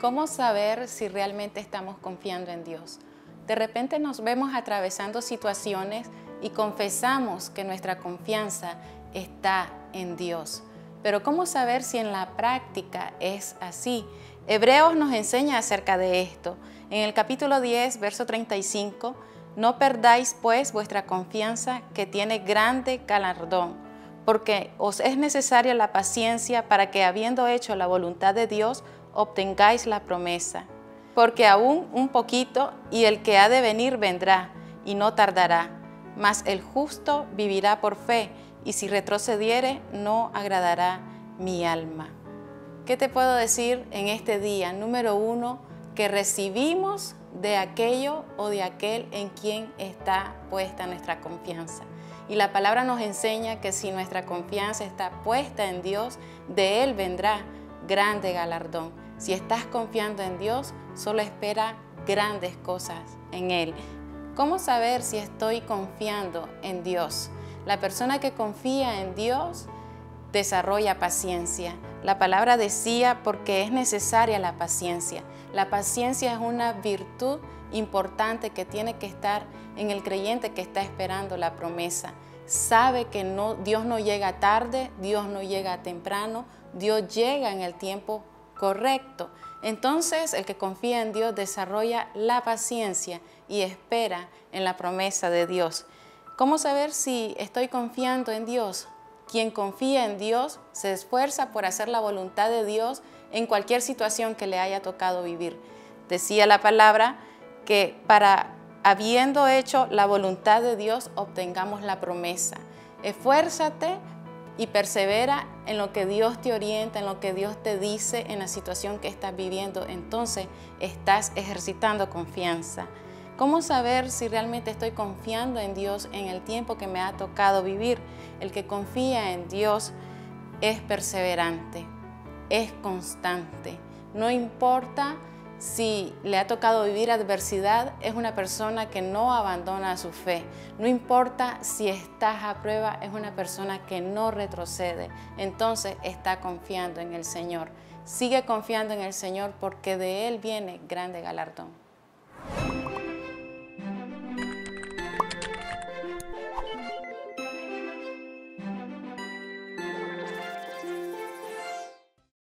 ¿Cómo saber si realmente estamos confiando en Dios? De repente nos vemos atravesando situaciones y confesamos que nuestra confianza está en Dios. Pero ¿cómo saber si en la práctica es así? Hebreos nos enseña acerca de esto. En el capítulo 10, verso 35, no perdáis pues vuestra confianza que tiene grande galardón, porque os es necesaria la paciencia para que habiendo hecho la voluntad de Dios, obtengáis la promesa. Porque aún un poquito y el que ha de venir vendrá y no tardará, mas el justo vivirá por fe y si retrocediere no agradará mi alma. ¿Qué te puedo decir en este día? Número uno, que recibimos de aquello o de aquel en quien está puesta nuestra confianza. Y la palabra nos enseña que si nuestra confianza está puesta en Dios, de Él vendrá grande galardón. Si estás confiando en Dios, solo espera grandes cosas en Él. ¿Cómo saber si estoy confiando en Dios? La persona que confía en Dios desarrolla paciencia. La palabra decía porque es necesaria la paciencia. La paciencia es una virtud importante que tiene que estar en el creyente que está esperando la promesa. Sabe que Dios no llega tarde, Dios no llega temprano, Dios llega en el tiempo correcto. Entonces el que confía en Dios desarrolla la paciencia y espera en la promesa de Dios. ¿Cómo saber si estoy confiando en Dios? Quien confía en Dios se esfuerza por hacer la voluntad de Dios en cualquier situación que le haya tocado vivir. Decía la palabra que para habiendo hecho la voluntad de Dios obtengamos la promesa. Esfuérzate y persevera en lo que Dios te orienta, en lo que Dios te dice en la situación que estás viviendo. Entonces estás ejercitando confianza. ¿Cómo saber si realmente estoy confiando en Dios en el tiempo que me ha tocado vivir? El que confía en Dios es perseverante, es constante. No importa si le ha tocado vivir adversidad, es una persona que no abandona su fe. No importa si estás a prueba, es una persona que no retrocede. Entonces está confiando en el Señor. Sigue confiando en el Señor porque de Él viene grande galardón.